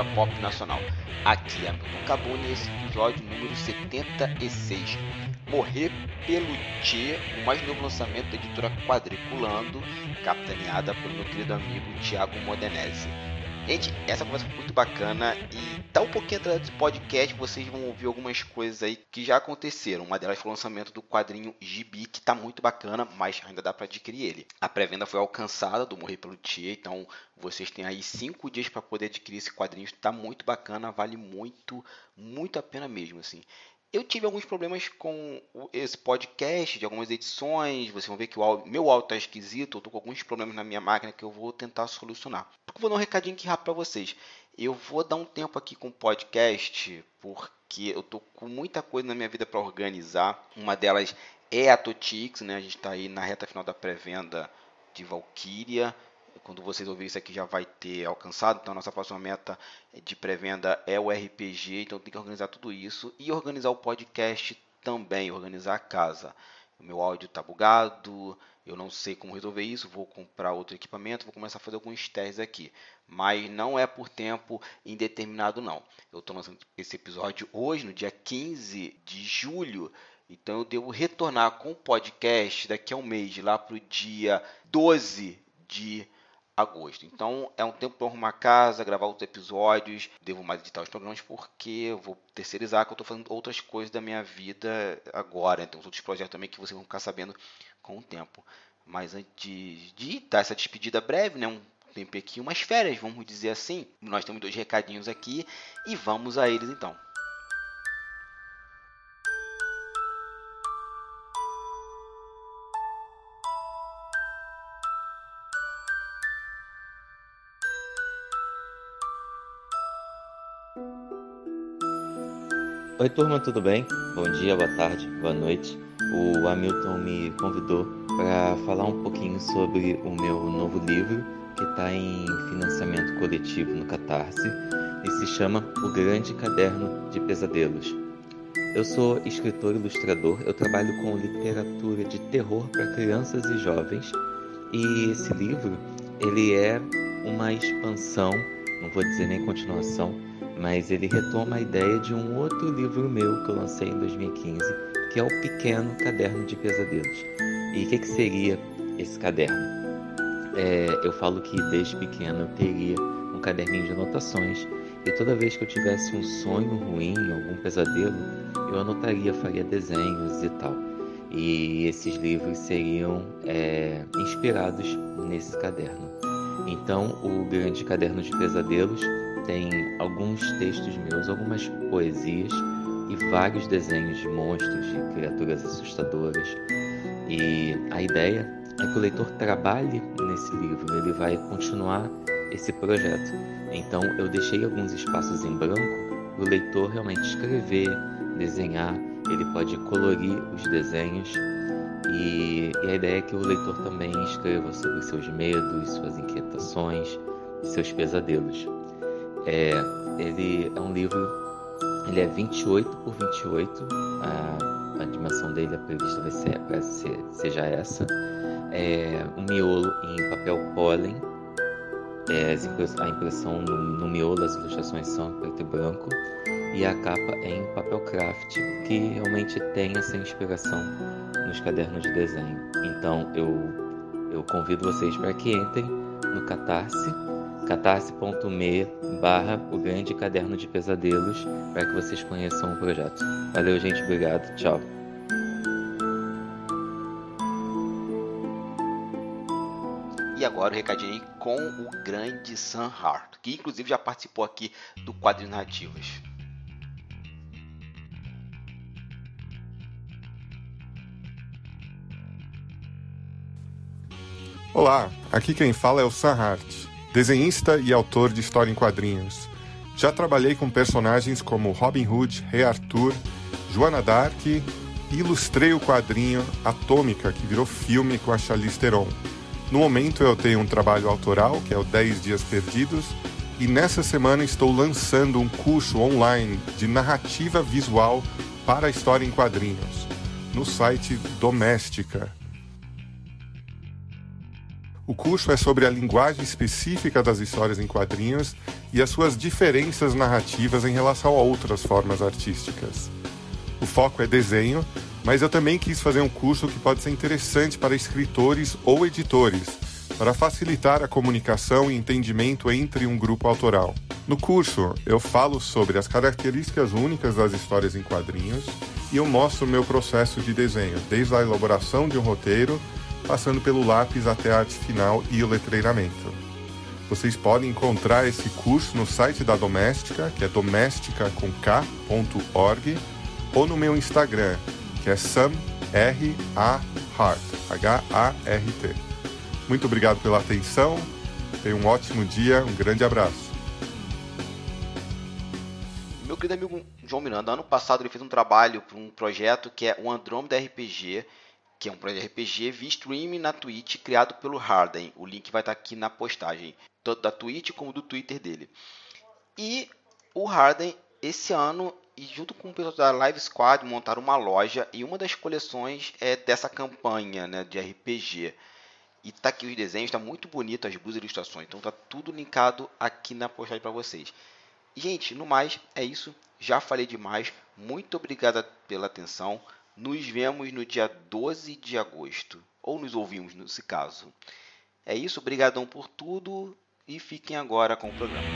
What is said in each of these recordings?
cultura pop nacional. Aqui é Milton Cabuni esse episódio número 76. Morrer pelo Tchê, o mais novo lançamento da editora Quadriculando, capitaneada pelo meu querido amigo Tiago Modenese. Gente, essa conversa foi muito bacana e tá um pouquinho atrás do podcast, vocês vão ouvir algumas coisas aí que já aconteceram. Uma delas foi o lançamento do quadrinho Gibi, que tá muito bacana, mas ainda dá para adquirir ele. A pré-venda foi alcançada do Morrer pelo Tia, então vocês têm aí cinco dias para poder adquirir esse quadrinho. Está muito bacana, vale muito, muito a pena mesmo, assim. Eu tive alguns problemas com esse podcast, de algumas edições. Vocês vão ver que o áudio, meu áudio está esquisito. Eu estou com alguns problemas na minha máquina que eu vou tentar solucionar. Eu vou dar um recadinho aqui rápido para vocês. Eu vou dar um tempo aqui com o podcast, porque eu estou com muita coisa na minha vida para organizar. Uma delas é a Totix, né? A gente está aí na reta final da pré-venda de Valkyria quando vocês ouvirem isso aqui já vai ter alcançado. Então, nossa próxima meta de pré-venda é o RPG. Então, tem que organizar tudo isso e organizar o podcast também, organizar a casa. O meu áudio está bugado, eu não sei como resolver isso. Vou comprar outro equipamento, vou começar a fazer alguns testes aqui. Mas não é por tempo indeterminado, não. Eu estou lançando esse episódio hoje, no dia 15 de julho. Então eu devo retornar com o podcast daqui a um mês, lá para o dia 12 de agosto. Então é um tempo para arrumar casa, gravar outros episódios. Devo mais editar os programas porque vou terceirizar que eu estou fazendo outras coisas da minha vida agora. Então, os outros projetos também que vocês vão ficar sabendo com o tempo. Mas antes de dar essa despedida breve, né? Um tempo aqui, umas férias, vamos dizer assim. Nós temos dois recadinhos aqui e vamos a eles então. Oi, turma, tudo bem? Bom dia, boa tarde, boa noite. O Hamilton me convidou para falar um pouquinho sobre o meu novo livro que está em financiamento coletivo no Catarse e se chama O Grande Caderno de Pesadelos. Eu sou escritor ilustrador, eu trabalho com literatura de terror para crianças e jovens e esse livro ele é uma expansão, não vou dizer nem continuação, mas ele retoma a ideia de um outro livro meu que eu lancei em 2015, que é o Pequeno Caderno de Pesadelos. E o que, que, seria esse caderno? É, eu falo que desde pequeno eu teria um caderninho de anotações e toda vez que eu tivesse um sonho ruim, algum pesadelo, eu anotaria, faria desenhos e tal. E esses livros seriam é, inspirados nesse caderno. Então, o Grande Caderno de Pesadelos tem alguns textos meus, algumas poesias e vários desenhos de monstros, de criaturas assustadoras. E a ideia é que o leitor trabalhe nesse livro, ele vai continuar esse projeto. Então eu deixei alguns espaços em branco para o leitor realmente escrever, desenhar, ele pode colorir os desenhos e, e, a ideia é que o leitor também escreva sobre seus medos, suas inquietações, seus pesadelos. É, ele é um livro, ele é 28 por 28, a, a dimensão dele, a prevista vai ser, vai ser seja essa. É um miolo em papel pólen, é, a impressão no, no miolo, as ilustrações são preto e branco, e a capa é em papel craft, que realmente tem essa inspiração nos cadernos de desenho. Então eu, eu convido vocês para que entrem no Catarse catarse.me barra o grande caderno de pesadelos para que vocês conheçam o projeto. Valeu, gente. Obrigado. Tchau. E agora o recadinho com o grande Sam Hart, que inclusive já participou aqui do quadro Narrativas. Olá, aqui quem fala é o Sam Hart desenhista e autor de história em quadrinhos. Já trabalhei com personagens como Robin Hood, Rei Arthur, Joana Dark e ilustrei o quadrinho Atômica, que virou filme com a Charlize Theron. No momento eu tenho um trabalho autoral, que é o 10 Dias Perdidos, e nessa semana estou lançando um curso online de narrativa visual para a história em quadrinhos, no site Doméstica. O curso é sobre a linguagem específica das histórias em quadrinhos e as suas diferenças narrativas em relação a outras formas artísticas. O foco é desenho, mas eu também quis fazer um curso que pode ser interessante para escritores ou editores, para facilitar a comunicação e entendimento entre um grupo autoral. No curso, eu falo sobre as características únicas das histórias em quadrinhos e eu mostro o meu processo de desenho, desde a elaboração de um roteiro, passando pelo lápis até a arte final e o letreiramento. Vocês podem encontrar esse curso no site da Doméstica, que é doméstica.org, ou no meu Instagram, que é Sam Hart, H A R T. Muito obrigado pela atenção. Tenha um ótimo dia, um grande abraço. Meu querido amigo João Miranda, ano passado ele fez um trabalho para um projeto que é o Andromeda RPG, que é um projeto de RPG via streaming na Twitch criado pelo Harden. O link vai estar aqui na postagem, tanto da Twitch como do Twitter dele. E o Harden, esse ano, e junto com o pessoal da Live Squad montaram uma loja e uma das coleções é dessa campanha né, de RPG. E tá aqui os desenhos, está muito bonito as duas ilustrações, então tá tudo linkado aqui na postagem para vocês. Gente, no mais é isso. Já falei demais. Muito obrigado pela atenção. Nos vemos no dia 12 de agosto, ou nos ouvimos nesse caso. É isso, obrigadão por tudo e fiquem agora com o programa.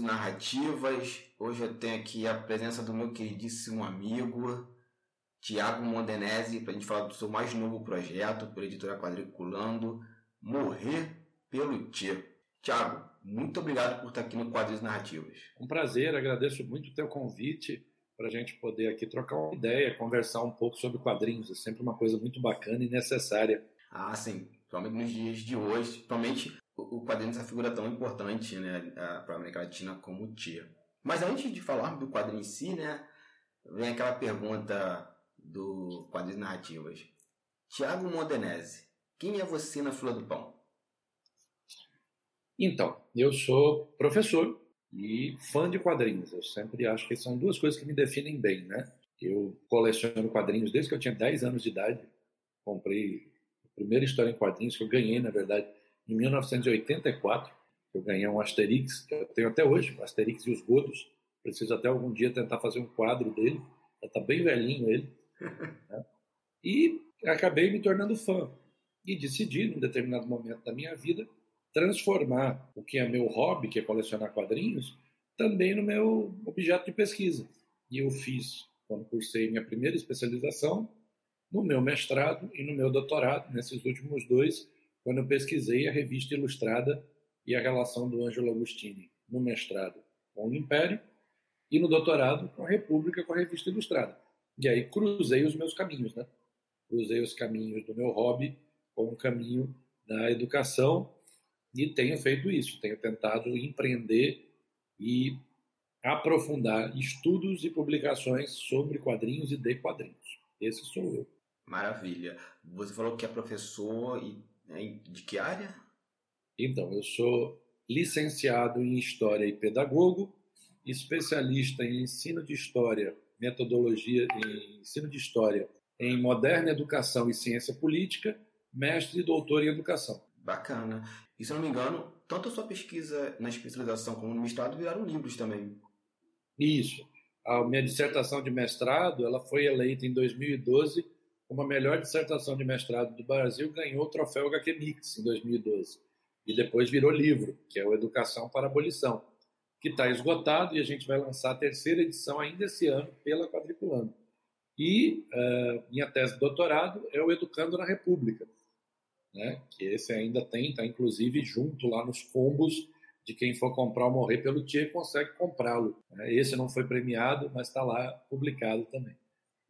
narrativas. Hoje eu tenho aqui a presença do meu queridíssimo amigo Tiago Mondenese para a gente falar do seu mais novo projeto, pela editora Quadriculando, Morrer pelo Tio. Tiago, muito obrigado por estar aqui no Quadrinhos Narrativas. Um prazer, agradeço muito o teu convite para a gente poder aqui trocar uma ideia, conversar um pouco sobre quadrinhos. É sempre uma coisa muito bacana e necessária. Ah, sim. Principalmente nos dias de hoje, principalmente o quadrinho é uma figura tão importante né, para a América Latina como o Tia. Mas antes de falar do quadrinho em si, né, vem aquela pergunta do Quadrinhos Narrativas. Tiago Modenese, quem é você na fila do pão? Então, eu sou professor e fã de quadrinhos. Eu sempre acho que são duas coisas que me definem bem, né? Eu coleciono quadrinhos desde que eu tinha 10 anos de idade. Comprei a primeira história em quadrinhos que eu ganhei, na verdade, em 1984. Eu ganhei um Asterix, que eu tenho até hoje, Asterix e os Godos. Preciso até algum dia tentar fazer um quadro dele. Já está bem velhinho ele. Né? E acabei me tornando fã. E decidi, num determinado momento da minha vida, transformar o que é meu hobby, que é colecionar quadrinhos, também no meu objeto de pesquisa. E eu fiz, quando cursei minha primeira especialização, no meu mestrado e no meu doutorado, nesses últimos dois, quando eu pesquisei a revista ilustrada e a relação do Ângelo Agostini, no mestrado com o Império e no doutorado com a República, com a revista ilustrada. E aí cruzei os meus caminhos, né? Cruzei os caminhos do meu hobby com o caminho da educação e tenho feito isso, tenho tentado empreender e aprofundar estudos e publicações sobre quadrinhos e de quadrinhos. Esse sou eu. Maravilha. Você falou que é professor e né, de que área? Então, eu sou licenciado em História e Pedagogo, especialista em ensino de História, metodologia em ensino de História em Moderna Educação e Ciência Política, mestre e doutor em Educação. Bacana. E se eu não me engano, tanto a sua pesquisa na especialização como no mestrado viraram livros também. Isso. A minha dissertação de mestrado ela foi eleita em 2012 como a melhor dissertação de mestrado do Brasil, ganhou o troféu HQ Mix em 2012. E depois virou livro, que é o Educação para Abolição, que está esgotado e a gente vai lançar a terceira edição ainda esse ano pela Quadriculando. E uh, minha tese de doutorado é o Educando na República, né? que esse ainda tem, está inclusive junto lá nos combos de quem for comprar ou morrer pelo Tchê consegue comprá-lo. Né? Esse não foi premiado, mas está lá publicado também.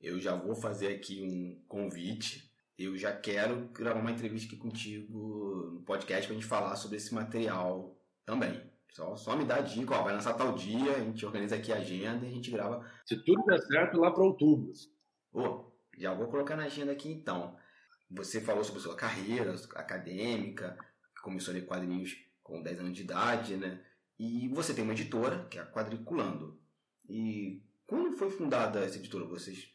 Eu já vou fazer aqui um convite. Eu já quero gravar uma entrevista aqui contigo no podcast para a gente falar sobre esse material também. Só, só me dá dica, ó, vai lançar tal dia, a gente organiza aqui a agenda e a gente grava. Se tudo der certo, lá para outubro. Pô, já vou colocar na agenda aqui então. Você falou sobre a sua carreira acadêmica, começou a ler quadrinhos com 10 anos de idade, né? E você tem uma editora, que é a Quadriculando. E quando foi fundada essa editora? Vocês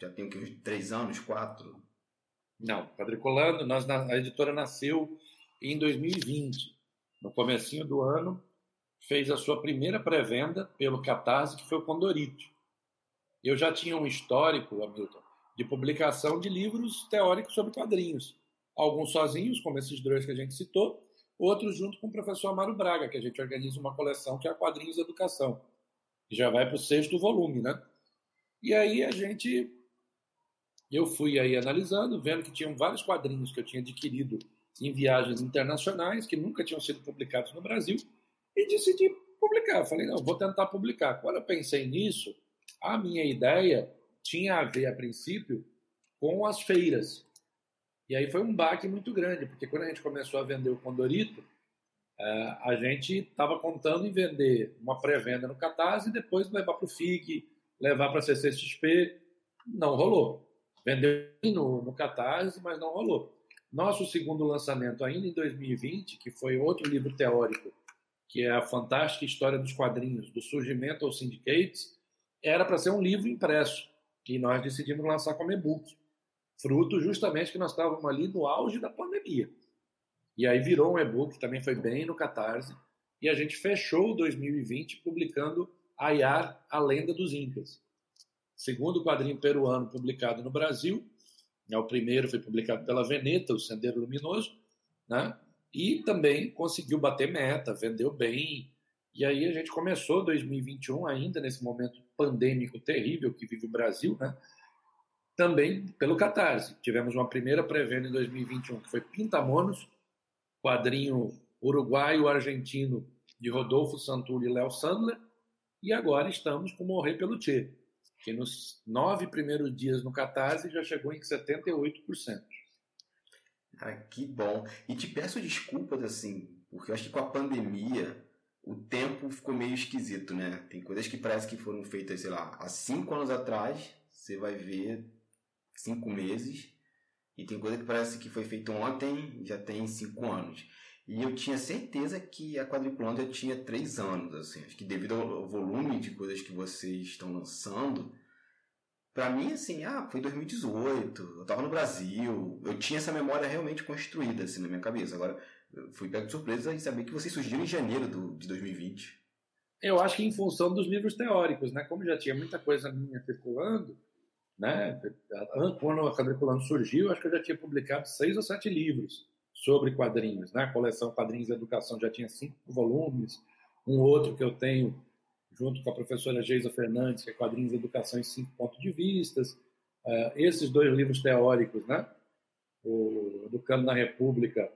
já o que, três anos, quatro? Não, Quadriculando, nós, a editora nasceu em 2020. No comecinho do ano, fez a sua primeira pré-venda pelo Catarse, que foi o Condorito. Eu já tinha um histórico, Hamilton, de publicação de livros teóricos sobre quadrinhos. Alguns sozinhos, como esses dois que a gente citou, outros junto com o professor Amaro Braga, que a gente organiza uma coleção que é Quadrinhos Educação, que já vai para o sexto volume, né? E aí a gente, eu fui aí analisando, vendo que tinham vários quadrinhos que eu tinha adquirido em viagens internacionais, que nunca tinham sido publicados no Brasil, e decidi publicar. falei, não, vou tentar publicar. Quando eu pensei nisso, a minha ideia tinha a ver, a princípio, com as feiras. E aí foi um baque muito grande, porque quando a gente começou a vender o Condorito, é, a gente estava contando em vender uma pré-venda no Catarse e depois levar para o FIG, levar para a CCXP. Não rolou. Vendeu no, no Catarse, mas não rolou. Nosso segundo lançamento, ainda em 2020, que foi outro livro teórico, que é a fantástica história dos quadrinhos, do surgimento aos syndicates, era para ser um livro impresso, que nós decidimos lançar como e-book fruto justamente que nós estávamos ali no auge da pandemia. E aí virou um e-book, também foi bem no Catarse, e a gente fechou 2020 publicando Ayar, a Lenda dos Incas. Segundo quadrinho peruano publicado no Brasil, é o primeiro foi publicado pela Veneta, o Sendeiro Luminoso, né? E também conseguiu bater meta, vendeu bem. E aí a gente começou 2021 ainda nesse momento pandêmico terrível que vive o Brasil, né? também pelo Catarse. Tivemos uma primeira pré-venda em 2021, que foi Pintamonos, quadrinho uruguaio-argentino de Rodolfo Santulli e Léo Sandler, e agora estamos com Morrer pelo Tchê, que nos nove primeiros dias no Catarse já chegou em 78%. Ah, que bom. E te peço desculpas, assim, porque eu acho que com a pandemia o tempo ficou meio esquisito, né? Tem coisas que parece que foram feitas, sei lá, há cinco anos atrás, você vai ver cinco meses. E tem coisa que parece que foi feito ontem, já tem cinco anos. E eu tinha certeza que a Quadriplândia tinha três anos, assim. Acho que devido ao volume de coisas que vocês estão lançando, para mim, assim, ah, foi 2018, eu tava no Brasil, eu tinha essa memória realmente construída, assim, na minha cabeça. Agora, fui pego de surpresa em saber que vocês surgiram em janeiro do, de 2020. Eu acho que em função dos livros teóricos, né? Como já tinha muita coisa minha circulando, né? Quando a Quadriculando surgiu, acho que eu já tinha publicado seis ou sete livros sobre quadrinhos. Né? A coleção Quadrinhos e Educação já tinha cinco volumes. Um outro que eu tenho junto com a professora Geisa Fernandes, que é Quadrinhos e Educação em Cinco Pontos de Vistas. Uh, esses dois livros teóricos, né? o Educando na República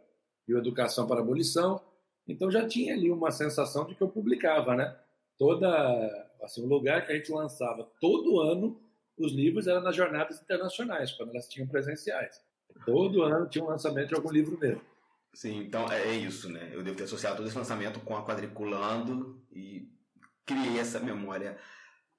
e o Educação para a Abolição. Então já tinha ali uma sensação de que eu publicava, né? Toda, assim, o lugar que a gente lançava todo ano os livros eram nas jornadas internacionais, quando elas tinham presenciais. Todo ano tinha um lançamento de algum livro mesmo. Sim, então é, é isso, né? Eu devo ter associado todo esse lançamento com a Quadriculando e criei essa memória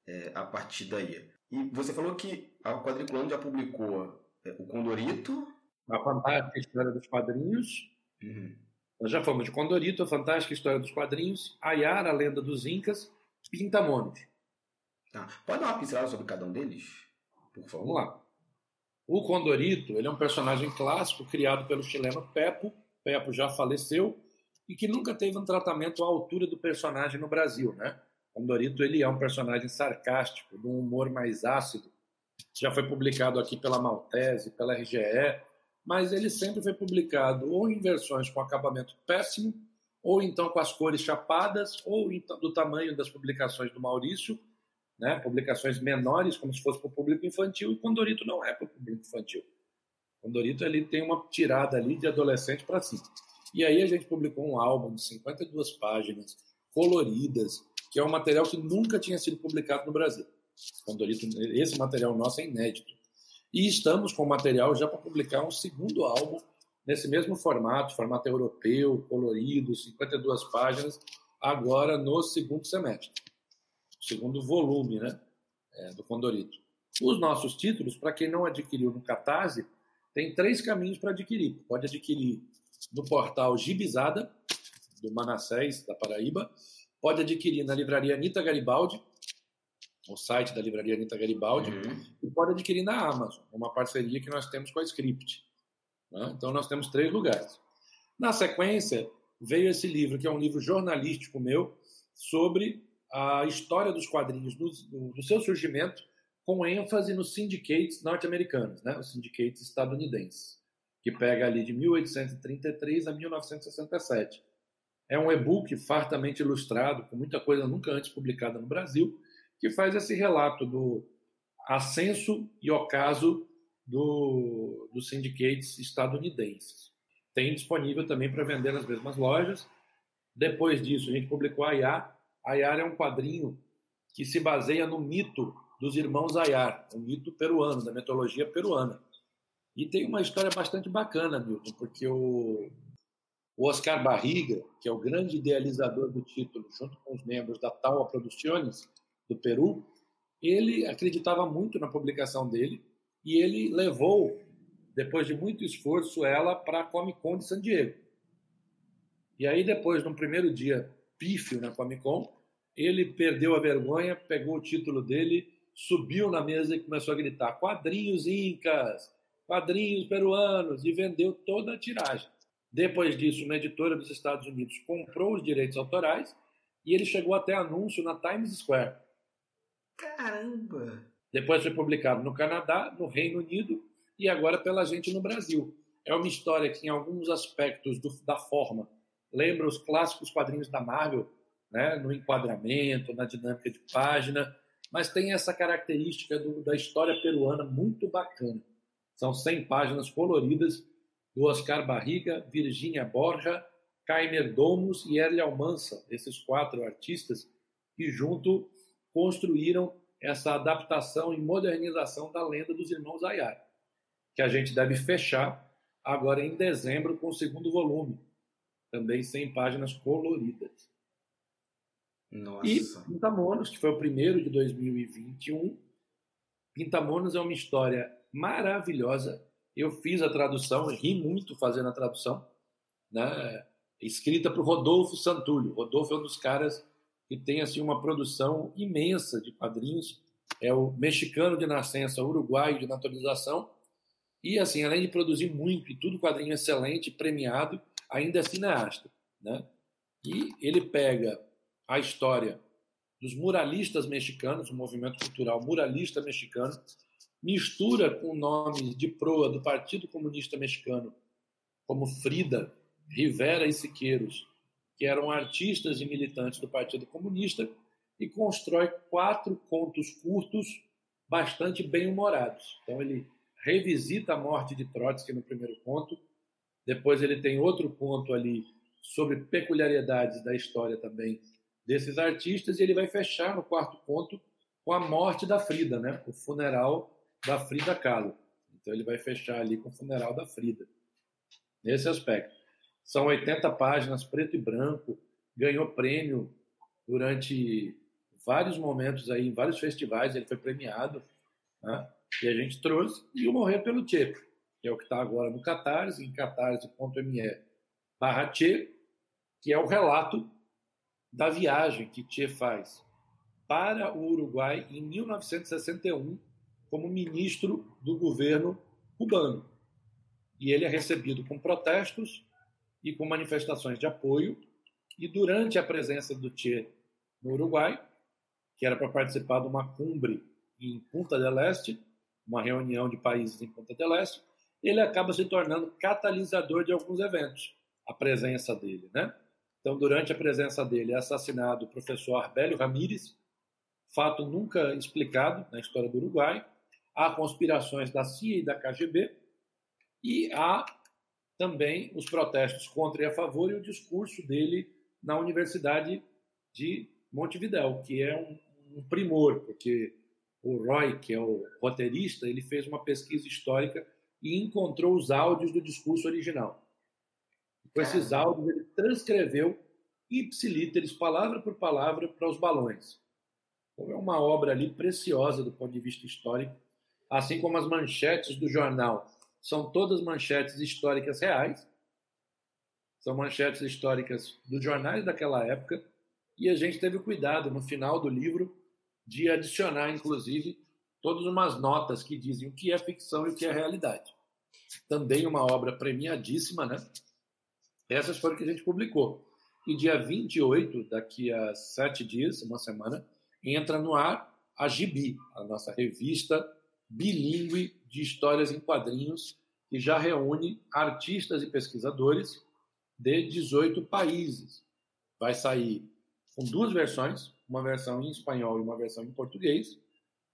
é, a partir daí. E você falou que a Quadriculando já publicou é, o Condorito. A Fantástica História dos Quadrinhos. Uhum. Nós já falamos de Condorito, a Fantástica História dos Quadrinhos, Ayara, a Lenda dos Incas, Pintamonos. Tá. Pode dar uma pincelada sobre cada um deles? Por favor. Vamos lá. O Condorito ele é um personagem clássico criado pelo chileno Pepo. Pepo já faleceu e que nunca teve um tratamento à altura do personagem no Brasil, né? O Condorito ele é um personagem sarcástico, de um humor mais ácido. Já foi publicado aqui pela Maltese, pela RGE, mas ele sempre foi publicado ou em versões com acabamento péssimo, ou então com as cores chapadas, ou do tamanho das publicações do Maurício, né, publicações menores, como se fosse para o público infantil, e Condorito não é para o público infantil. Condorito ele tem uma tirada ali de adolescente para cima. E aí a gente publicou um álbum de 52 páginas, coloridas, que é um material que nunca tinha sido publicado no Brasil. Condorito, esse material nosso é inédito. E estamos com material já para publicar um segundo álbum nesse mesmo formato, formato europeu, colorido, 52 páginas, agora no segundo semestre segundo volume né, é, do Condorito. Os nossos títulos, para quem não adquiriu no Catarse, tem três caminhos para adquirir. Pode adquirir no portal Gibizada, do Manassés, da Paraíba, pode adquirir na livraria Anitta Garibaldi, o site da livraria Anitta Garibaldi, uhum. e pode adquirir na Amazon, uma parceria que nós temos com a Script. Né? Então, nós temos três lugares. Na sequência, veio esse livro, que é um livro jornalístico meu, sobre a história dos quadrinhos no, no seu surgimento, com ênfase nos syndicates norte-americanos, né? os syndicates estadunidenses, que pega ali de 1833 a 1967. É um e-book fartamente ilustrado, com muita coisa nunca antes publicada no Brasil, que faz esse relato do ascenso e ocaso do, dos syndicates estadunidenses. Tem disponível também para vender nas mesmas lojas. Depois disso, a gente publicou Ayar. Ayar é um quadrinho que se baseia no mito dos irmãos Ayar, um mito peruano, da mitologia peruana. E tem uma história bastante bacana, Milton, porque o, o Oscar Barriga, que é o grande idealizador do título, junto com os membros da Taua Produções do Peru, ele acreditava muito na publicação dele e ele levou, depois de muito esforço, ela para a Comic Con de San Diego. E aí, depois, no primeiro dia pífio na Comic Con, ele perdeu a vergonha, pegou o título dele subiu na mesa e começou a gritar: quadrinhos incas, quadrinhos peruanos, e vendeu toda a tiragem. Depois disso, uma editora dos Estados Unidos comprou os direitos autorais e ele chegou até anúncio na Times Square. Caramba! Depois foi publicado no Canadá, no Reino Unido e agora pela gente no Brasil. É uma história que, em alguns aspectos do, da forma, lembra os clássicos quadrinhos da Marvel, né? no enquadramento, na dinâmica de página, mas tem essa característica do, da história peruana muito bacana. São 100 páginas coloridas do Oscar Barriga, Virginia Borja, Kaimer Domus e Erle Almansa, esses quatro artistas que junto construíram essa adaptação e modernização da lenda dos irmãos Ayar, que a gente deve fechar agora em dezembro com o segundo volume, também 100 páginas coloridas. Nossa. E Pintamonos, que foi o primeiro de 2021. Pintamonos é uma história maravilhosa. Eu fiz a tradução, ri muito fazendo a tradução, né? escrita por Rodolfo Santulho. Rodolfo é um dos caras que tem assim uma produção imensa de quadrinhos. É o mexicano de nascença, uruguaio de naturalização. E assim, além de produzir muito e tudo quadrinho excelente, premiado, ainda é cineasta, né? E ele pega a história dos muralistas mexicanos, o movimento cultural muralista mexicano, mistura com nomes de proa do Partido Comunista Mexicano, como Frida, Rivera e Siqueiros, que eram artistas e militantes do Partido Comunista, e constrói quatro contos curtos bastante bem-humorados. Então ele revisita a morte de Trotsky no primeiro conto, depois ele tem outro conto ali sobre peculiaridades da história também desses artistas e ele vai fechar no quarto conto com a morte da Frida, né? O funeral da Frida Kahlo. Então ele vai fechar ali com o funeral da Frida. Nesse aspecto. São 80 páginas, preto e branco, ganhou prêmio durante vários momentos aí, em vários festivais, ele foi premiado, né? e a gente trouxe, e o Morrer pelo Tchê, que é o que está agora no Catarse, em catarse.me barra Tchê, que é o relato da viagem que Che faz para o Uruguai em 1961 como ministro do governo cubano. E ele é recebido com protestos e com manifestações de apoio. E durante a presença do Che no Uruguai, que era para participar de uma cumbre em Punta del Este, uma reunião de países em Punta del Este, ele acaba se tornando catalisador de alguns eventos, a presença dele, né? Então, durante a presença dele, é assassinado o professor Arbélio Ramírez, fato nunca explicado na história do Uruguai. Há conspirações da CIA e da KGB, e há também os protestos contra e a favor e o discurso dele na Universidade de Montevidéu, que é um, um primor, porque o Roy, que é o roteirista, ele fez uma pesquisa histórica e encontrou os áudios do discurso original. Com esses áudios, ele transcreveu ipsilíteres, palavra por palavra, para os balões. Então, é uma obra ali preciosa do ponto de vista histórico, assim como as manchetes do jornal são todas manchetes históricas reais, são manchetes históricas dos jornais daquela época, e a gente teve cuidado no final do livro de adicionar, inclusive, todas umas notas que dizem o que é ficção e o que é realidade. Também uma obra premiadíssima, né? Essas foram que a gente publicou. E dia 28, daqui a sete dias, uma semana, entra no ar a Gibi, a nossa revista bilíngue de histórias em quadrinhos, que já reúne artistas e pesquisadores de 18 países. Vai sair com duas versões, uma versão em espanhol e uma versão em português,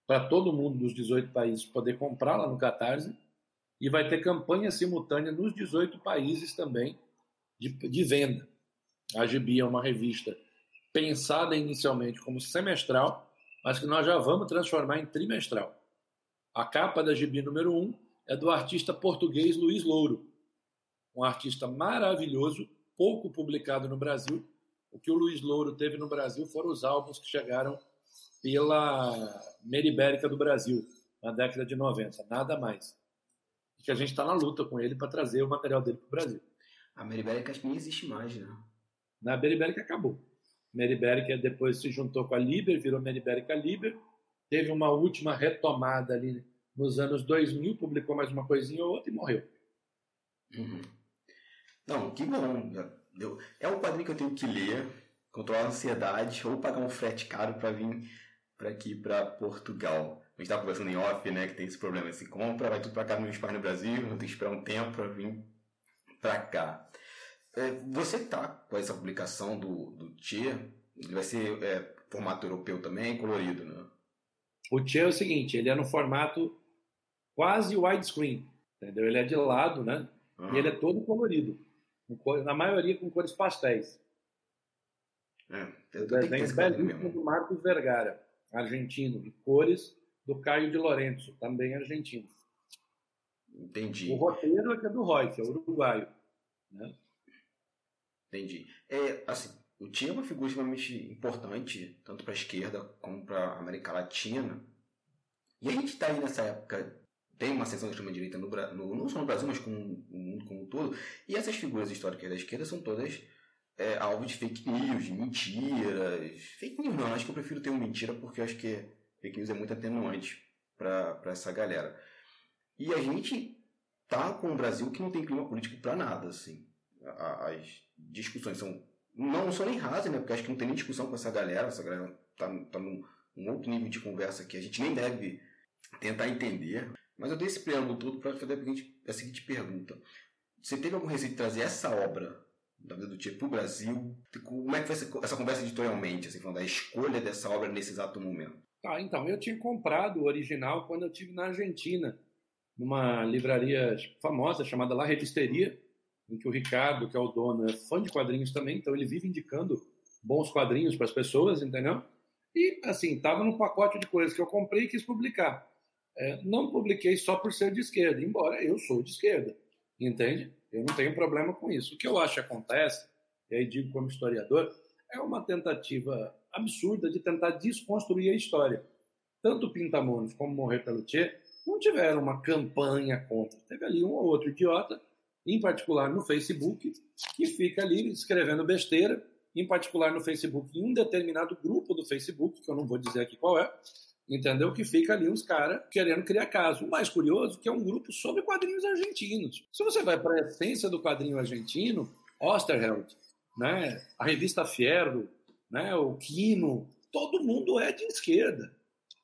para todo mundo dos 18 países poder comprar lá no Catarse, e vai ter campanha simultânea nos 18 países também de, de venda. A Gibi é uma revista pensada inicialmente como semestral, mas que nós já vamos transformar em trimestral. A capa da Gibi número 1 é do artista português Luiz Louro, um artista maravilhoso, pouco publicado no Brasil. O que o Luiz Louro teve no Brasil foram os álbuns que chegaram pela Meribérica do Brasil, na década de 90, nada mais. E que a gente está na luta com ele para trazer o material dele para o Brasil. A Meribérica nem existe mais, né? Na Meribérica acabou. Meribérica depois se juntou com a Liber, virou Meribérica Liber, teve uma última retomada ali nos anos 2000, publicou mais uma coisinha ou outra e morreu. Uhum. Não, que bom. É um quadrinho que eu tenho que ler, controlar a ansiedade ou pagar um frete caro para vir para aqui para Portugal. A gente estava conversando em off, né, que tem esse problema. Se compra, vai tudo para cá no espaço no Brasil, não tem que esperar um tempo para vir para cá. É, você tá com essa publicação do, do ele vai ser é, formato europeu também, colorido, né? O Tchê é o seguinte, ele é no formato quase widescreen, entendeu? Ele é de lado, né? Uhum. E ele é todo colorido, na maioria com cores pastéis. É, eu desenho belíssimo do Marcos Vergara, argentino, e cores do Caio de Lourenço, também argentino. Entendi. O roteiro é que é do Roy, que é uruguaio. Né? Entendi. É, assim, o Tia é uma figura extremamente importante, tanto para a esquerda como para a América Latina. E a gente está aí nessa época, tem uma seção de extrema-direita no, no, não só no Brasil, mas como no mundo como um todo. E essas figuras históricas da esquerda são todas é, alvo de fake news, de mentiras. Fake news não, acho que eu prefiro ter uma mentira porque eu acho que fake news é muito atenuante para essa galera. E a gente tá com um Brasil que não tem clima político para nada, assim. As discussões são não são nem rasas, né? Porque acho que não tem nem discussão com essa galera. Essa galera tá, tá num um outro nível de conversa que a gente nem deve tentar entender. Mas eu dei esse preâmbulo todo para fazer a seguinte, a seguinte pergunta. Você teve algum receio de trazer essa obra da vida do Tia para o Brasil? Como é que foi essa, essa conversa editorialmente, assim, falando da escolha dessa obra nesse exato momento? Ah, então, eu tinha comprado o original quando eu estive na Argentina, numa livraria famosa chamada La Revisteria, em que o Ricardo, que é o dono, é fã de quadrinhos também, então ele vive indicando bons quadrinhos para as pessoas, entendeu? E, assim, estava no pacote de coisas que eu comprei e quis publicar. É, não publiquei só por ser de esquerda, embora eu sou de esquerda, entende? Eu não tenho problema com isso. O que eu acho que acontece, e aí digo como historiador, é uma tentativa absurda de tentar desconstruir a história. Tanto Pintamonos como Morrer pelo Tchê não tiveram uma campanha contra. Teve ali um ou outro idiota em particular no Facebook, que fica ali escrevendo besteira, em particular no Facebook, em um determinado grupo do Facebook, que eu não vou dizer aqui qual é, entendeu? Que fica ali uns caras querendo criar caso. O mais curioso é que é um grupo sobre quadrinhos argentinos. Se você vai para a essência do quadrinho argentino, Osterheld, né, a revista Fierro, né, o Quino, todo mundo é de esquerda.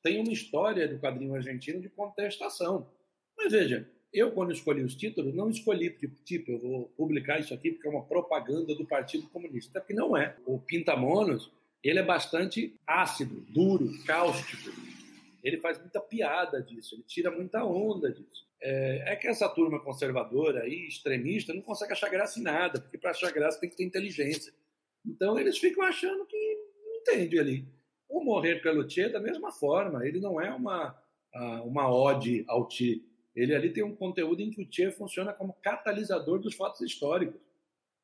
Tem uma história do quadrinho argentino de contestação. Mas veja, eu, quando escolhi os títulos, não escolhi tipo, tipo, eu vou publicar isso aqui porque é uma propaganda do Partido Comunista. Porque não é. O Pintamonos, ele é bastante ácido, duro, cáustico. Ele faz muita piada disso, ele tira muita onda disso. É, é que essa turma conservadora e extremista não consegue achar graça em nada, porque para achar graça tem que ter inteligência. Então eles ficam achando que não entende ali. O morrer pelo Tchê, da mesma forma, ele não é uma, uma ode ao Tchê ele ali tem um conteúdo em que o Tchê funciona como catalisador dos fatos históricos.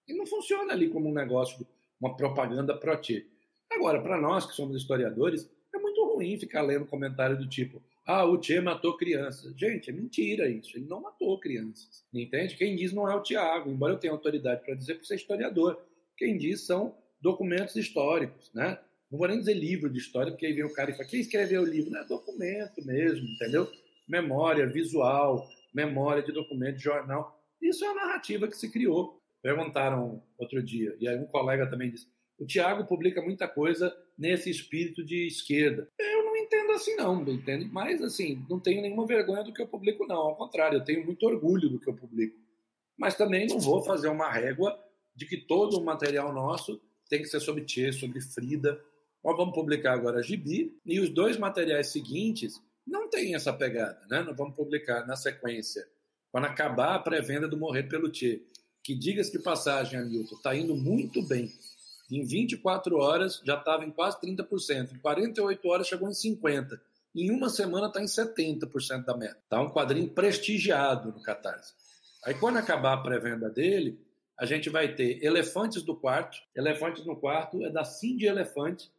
E não funciona ali como um negócio, uma propaganda pró-Tchê. Agora, para nós que somos historiadores, é muito ruim ficar lendo comentário do tipo ah, o Tchê matou crianças. Gente, é mentira isso. Ele não matou crianças. Entende? Quem diz não é o Tiago, embora eu tenha autoridade para dizer por ser historiador. Quem diz são documentos históricos, né? Não vou nem dizer livro de história, porque aí vem o cara e fala, quem escreveu o livro? Não, é documento mesmo, entendeu? Memória visual, memória de documento, de jornal. Isso é a narrativa que se criou. Perguntaram outro dia, e aí um colega também disse, o Tiago publica muita coisa nesse espírito de esquerda. Eu não entendo assim não, entende? Mas assim, não tenho nenhuma vergonha do que eu publico não, ao contrário, eu tenho muito orgulho do que eu publico. Mas também não vou fazer uma régua de que todo o material nosso tem que ser sobre Tchê, sobre Frida. Nós vamos publicar agora Gibi, e os dois materiais seguintes não tem essa pegada, né? Nós vamos publicar na sequência, quando acabar a pré-venda do Morrer pelo Tchê, que diga-se de passagem, Hamilton, está indo muito bem. Em 24 horas já estava em quase 30%, em 48 horas chegou em 50%. Em uma semana está em 70% da meta. Está um quadrinho prestigiado no Catarse. Aí quando acabar a pré-venda dele, a gente vai ter Elefantes do Quarto. Elefantes no Quarto é da Cindy Elefante,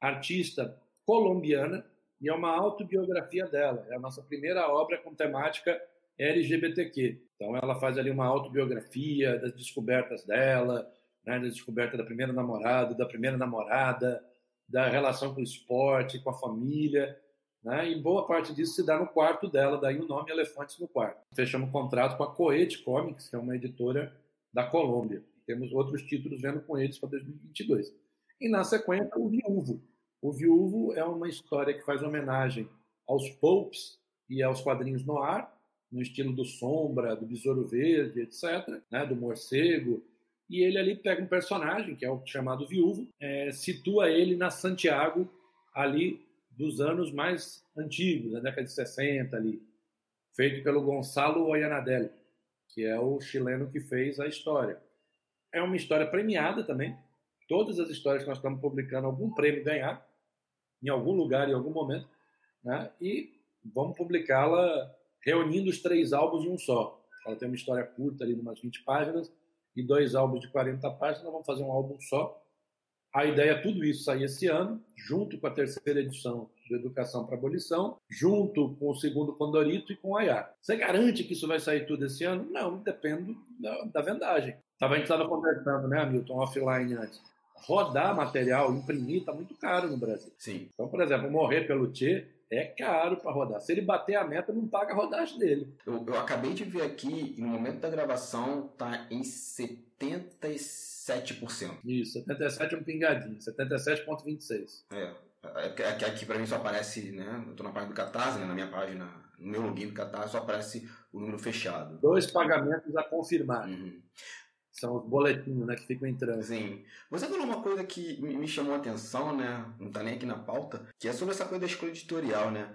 artista colombiana, e é uma autobiografia dela. É a nossa primeira obra com temática LGBTQ. Então ela faz ali uma autobiografia das descobertas dela, né, da descoberta da primeira namorada, da primeira namorada, da relação com o esporte, com a família. Né? E boa parte disso se dá no quarto dela, daí o nome Elefantes no Quarto. Fechamos um contrato com a Coete Comics, que é uma editora da Colômbia. Temos outros títulos vendo com eles para 2022. E na sequência, o Viúvo. O Viúvo é uma história que faz homenagem aos Popes e aos quadrinhos no ar, no estilo do Sombra, do Besouro Verde, etc., né, do Morcego. E ele ali pega um personagem, que é o chamado Viúvo, é, situa ele na Santiago, ali dos anos mais antigos, da década de 60 ali, feito pelo Gonçalo Oyanadel que é o chileno que fez a história. É uma história premiada também. Todas as histórias que nós estamos publicando, algum prêmio ganhar, em algum lugar, em algum momento, né? e vamos publicá-la reunindo os três álbuns em um só. Ela tem uma história curta ali, umas 20 páginas, e dois álbuns de 40 páginas, vamos fazer um álbum só. A ideia é tudo isso sair esse ano, junto com a terceira edição de Educação para Abolição, junto com o segundo Condorito e com o AIA. Você garante que isso vai sair tudo esse ano? Não, depende da, da vendagem. Tava, a gente estava conversando, né, Hamilton, offline antes. Rodar material, imprimir, está muito caro no Brasil. Sim. Então, por exemplo, morrer pelo Tchê é caro para rodar. Se ele bater a meta, não paga a rodagem dele. Eu, eu acabei de ver aqui, no momento da gravação, tá em 77%. Isso, 77 é um pingadinho, 77,26. É. Aqui, é aqui para mim só aparece, né? Eu tô na página do Catarse, né, na minha página, no meu login do Catarse, só aparece o número fechado. Dois pagamentos a confirmar. Uhum. São os boletins né, que ficam entrando. Sim. Você falou uma coisa que me chamou a atenção, né? Não tá nem aqui na pauta, que é sobre essa coisa da escolha editorial, né?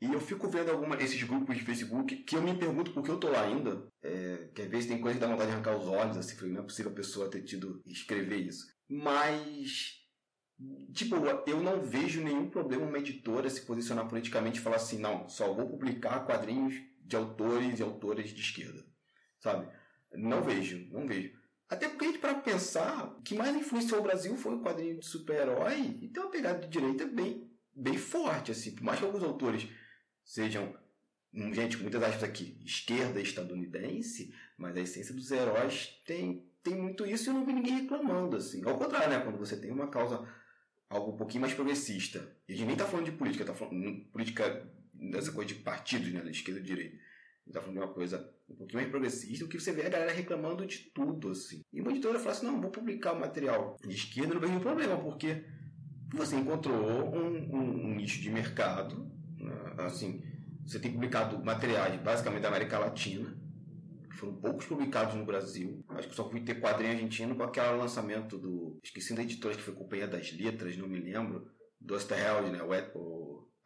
E eu fico vendo alguma desses grupos de Facebook que eu me pergunto por que eu tô lá ainda. É, que às vezes tem coisa que dá vontade de arrancar os olhos, assim, não é possível a pessoa ter tido escrever isso. Mas Tipo, eu não vejo nenhum problema uma editora se posicionar politicamente e falar assim, não, só vou publicar quadrinhos de autores e autoras de esquerda. Sabe? Não vejo, não vejo. Até porque, para pensar, o que mais influenciou o Brasil foi o quadrinho de super-herói e tem uma pegada de direita bem, bem forte, assim. Por mais que alguns autores sejam, hum, gente, muitas aspas aqui, esquerda estadunidense, mas a essência dos heróis tem, tem muito isso e eu não vi ninguém reclamando, assim. Ao contrário, né? Quando você tem uma causa algo um pouquinho mais progressista. E a gente nem está falando de política, está falando de política dessa coisa de partidos, né, da esquerda e direita. A gente está falando de uma coisa um pouquinho mais progressista, o que você vê a galera reclamando de tudo, assim. E uma editora fala assim, não, vou publicar o material de esquerda, não vejo nenhum problema, porque você encontrou um, um, um nicho de mercado, né, assim, você tem publicado materiais basicamente da América Latina, foram poucos publicados no Brasil. Acho que só fui ter quadrinho argentino com aquele lançamento do. Esqueci da editora que foi Companhia das Letras, não me lembro. Do Osterheld, né? O,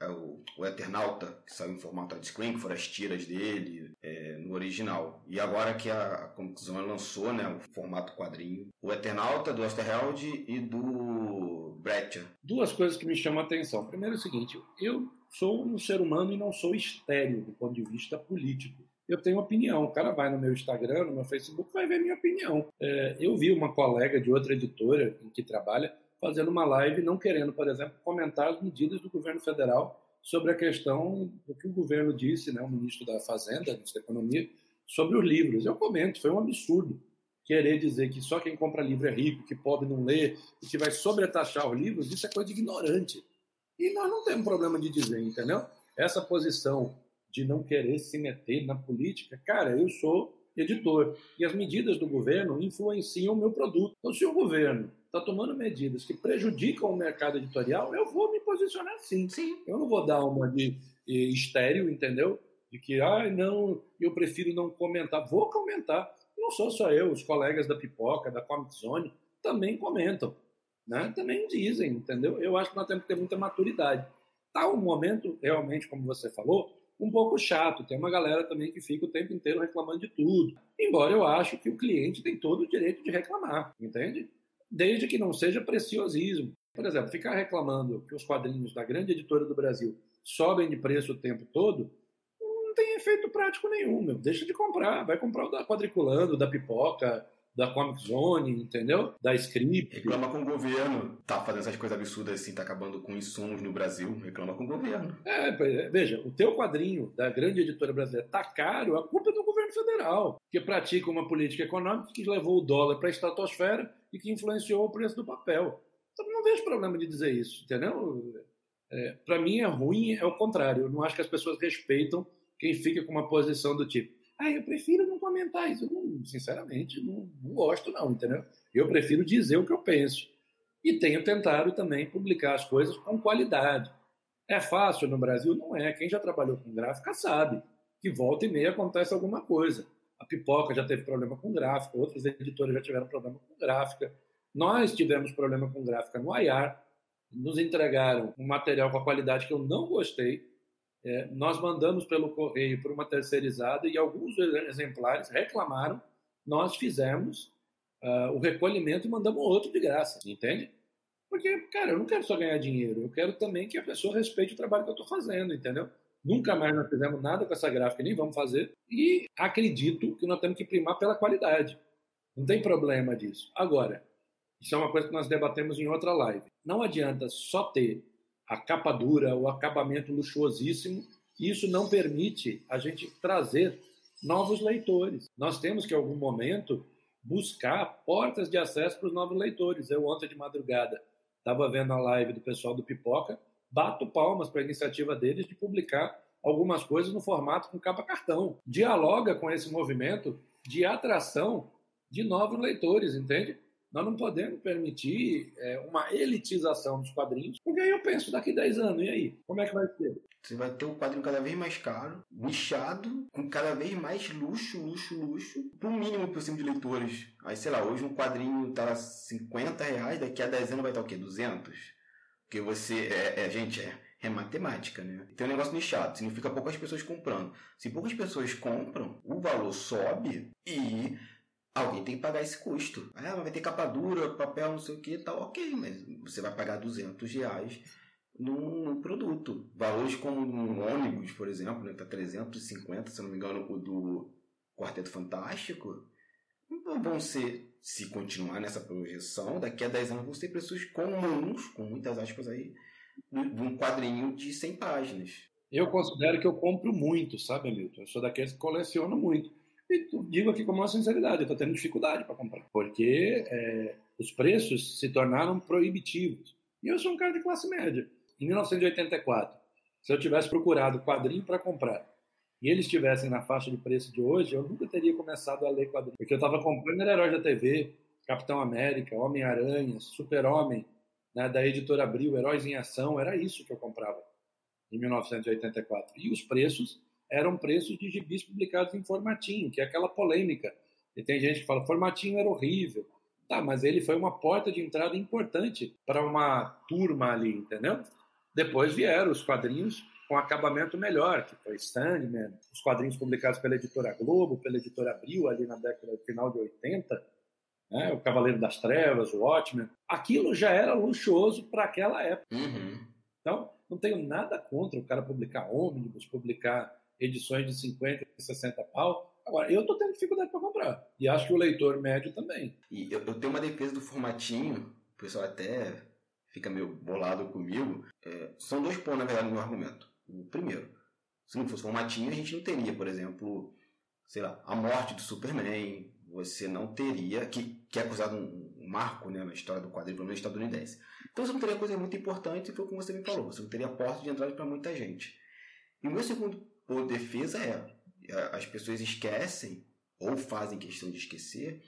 é o, o Eternauta, que saiu em formato widescreen, que foram as tiras dele é, no original. E agora que a, Comic lançou né, o formato quadrinho. O Eternauta, do Osterheld e do Brecha. Duas coisas que me chamam a atenção. Primeiro é o seguinte, eu sou um ser humano e não sou estéreo do ponto de vista político eu tenho opinião. O cara vai no meu Instagram, no meu Facebook, vai ver minha opinião. É, eu vi uma colega de outra editora em que trabalha fazendo uma live não querendo, por exemplo, comentar as medidas do governo federal sobre a questão do que o governo disse, né, o ministro da Fazenda, ministro da Economia, sobre os livros. Eu comento, foi um absurdo. querer dizer que só quem compra livro é rico, que pobre não lê, e que vai sobretaxar os livros, isso é coisa de ignorante. E nós não temos problema de dizer, entendeu? Essa posição de não querer se meter na política, cara, eu sou editor. E as medidas do governo influenciam o meu produto. Então, se o governo está tomando medidas que prejudicam o mercado editorial, eu vou me posicionar sim. sim. Eu não vou dar uma de estéreo, entendeu? De que, ah, não, eu prefiro não comentar. Vou comentar. Não sou só eu, os colegas da Pipoca, da Comic Zone, também comentam. Né? Também dizem, entendeu? Eu acho que nós temos que ter muita maturidade. Está um momento, realmente, como você falou, um pouco chato. Tem uma galera também que fica o tempo inteiro reclamando de tudo. Embora eu acho que o cliente tem todo o direito de reclamar, entende? Desde que não seja preciosismo. Por exemplo, ficar reclamando que os quadrinhos da grande editora do Brasil sobem de preço o tempo todo, não tem efeito prático nenhum, meu. Deixa de comprar, vai comprar o da Quadriculando, da Pipoca, da Comic Zone, entendeu? Da Script. Reclama com o governo. Tá fazendo essas coisas absurdas assim, tá acabando com insumos no Brasil. Reclama com o governo. É, é, veja, o teu quadrinho da grande editora brasileira tá caro, a culpa é do governo federal, que pratica uma política econômica que levou o dólar para a estratosfera e que influenciou o preço do papel. Então não vejo problema de dizer isso, entendeu? É, para mim é ruim, é o contrário. Eu não acho que as pessoas respeitam quem fica com uma posição do tipo ah, eu prefiro não comentar isso. Eu não, sinceramente, não, não gosto, não, entendeu? Eu prefiro dizer o que eu penso. E tenho tentado também publicar as coisas com qualidade. É fácil no Brasil? Não é. Quem já trabalhou com gráfica sabe que volta e meia acontece alguma coisa. A Pipoca já teve problema com gráfica, outros editores já tiveram problema com gráfica. Nós tivemos problema com gráfica no AIAR, nos entregaram um material com a qualidade que eu não gostei, é, nós mandamos pelo correio para uma terceirizada e alguns exemplares reclamaram, nós fizemos uh, o recolhimento e mandamos outro de graça, entende? Porque, cara, eu não quero só ganhar dinheiro, eu quero também que a pessoa respeite o trabalho que eu estou fazendo, entendeu? Nunca mais nós fizemos nada com essa gráfica, nem vamos fazer. E acredito que nós temos que primar pela qualidade. Não tem problema disso. Agora, isso é uma coisa que nós debatemos em outra live. Não adianta só ter a capa dura, o acabamento luxuosíssimo, isso não permite a gente trazer novos leitores. Nós temos que, em algum momento, buscar portas de acesso para os novos leitores. Eu, ontem de madrugada, estava vendo a live do pessoal do Pipoca, bato palmas para a iniciativa deles de publicar algumas coisas no formato com capa cartão. Dialoga com esse movimento de atração de novos leitores, entende? Nós não podemos permitir é, uma elitização dos quadrinhos, porque aí eu penso, daqui 10 anos, e aí? Como é que vai ser? Você vai ter um quadrinho cada vez mais caro, nichado, com cada vez mais luxo, luxo, luxo, pro mínimo possível de leitores. Aí, sei lá, hoje um quadrinho tá 50 reais, daqui a 10 anos vai estar o quê? 200? Porque você, é, é gente, é, é matemática, né? Tem um negócio nichado, significa poucas pessoas comprando. Se poucas pessoas compram, o valor sobe e alguém tem que pagar esse custo. Ah, vai ter capa dura, papel, não sei o que e tal. Ok, mas você vai pagar 200 reais num, produto. Valores como um ônibus, por exemplo, né, tá 350, se não me engano, o do Quarteto Fantástico, vão ser, se continuar nessa projeção, daqui a 10 anos vão ser preços comuns, com muitas aspas aí, de um quadrinho de 100 páginas. Eu considero que eu compro muito, sabe, Milton? Eu sou daqueles que colecionam muito. E digo aqui com a maior sinceridade, eu estou tendo dificuldade para comprar, porque é, os preços se tornaram proibitivos. E eu sou um cara de classe média. Em 1984, se eu tivesse procurado quadrinho para comprar e eles estivessem na faixa de preço de hoje, eu nunca teria começado a ler quadrinhos. Porque eu estava comprando Herói da TV, Capitão América, Homem-Aranha, Super-Homem, né, da editora Abril, Heróis em Ação, era isso que eu comprava em 1984. E os preços eram preços de gibis publicados em formatinho, que é aquela polêmica. E tem gente que fala, formatinho era horrível. Tá, mas ele foi uma porta de entrada importante para uma turma ali, entendeu? Depois vieram os quadrinhos com acabamento melhor, que foi Sandman, os quadrinhos publicados pela editora Globo, pela editora Abril, ali na década final de 80, né? o Cavaleiro das Trevas, o Watchmen. Aquilo já era luxuoso para aquela época. Uhum. Então, não tenho nada contra o cara publicar ônibus, publicar edições de 50 e 60 pau. Agora, eu estou tendo dificuldade para comprar. E acho que o leitor médio também. E eu, eu tenho uma defesa do formatinho, o pessoal até fica meio bolado comigo. É, são dois pontos, na verdade, no meu argumento. O primeiro, se não fosse formatinho, a gente não teria, por exemplo, sei lá, a morte do Superman, você não teria, que, que é acusado um, marco né, na história do quadrinho, pelo menos estadunidense. Então você não teria coisa muito importante, foi como você me falou, você não teria porta de entrada para muita gente. E o meu segundo de defesa é, as pessoas esquecem, ou fazem questão de esquecer,